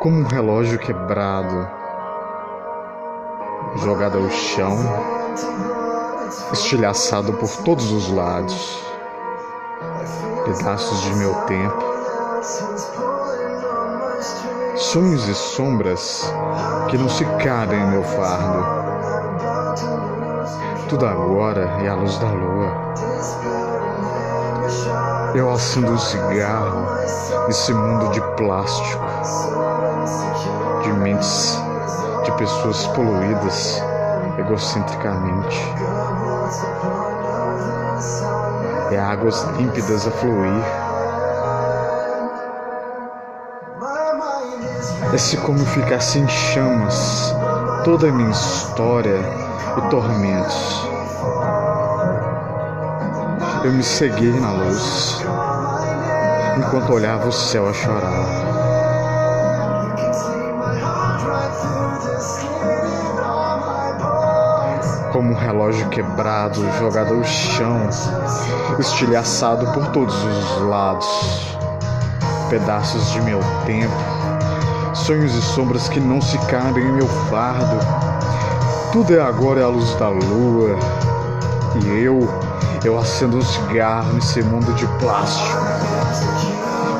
como um relógio quebrado, jogado ao chão, estilhaçado por todos os lados, pedaços de meu tempo, sonhos e sombras que não se cabem em meu fardo. Tudo agora é a luz da lua. Eu acendo um cigarro nesse mundo de plástico, de mentes de pessoas poluídas egocentricamente. É águas límpidas a fluir. É se como ficasse em chamas toda a minha história e tormentos. Eu me ceguei na luz, enquanto olhava o céu a chorar. Como um relógio quebrado, jogado ao chão, estilhaçado por todos os lados. Pedaços de meu tempo, sonhos e sombras que não se cabem em meu fardo. Tudo é agora a luz da lua. E eu, eu acendo um cigarro nesse mundo de plástico,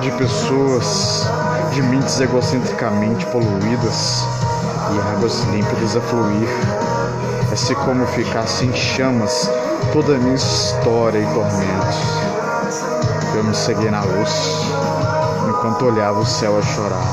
de pessoas, de mentes egocentricamente poluídas e águas límpidas a fluir. É se como ficasse em chamas toda a minha história e tormentos. Eu me segui na luz, enquanto olhava o céu a chorar.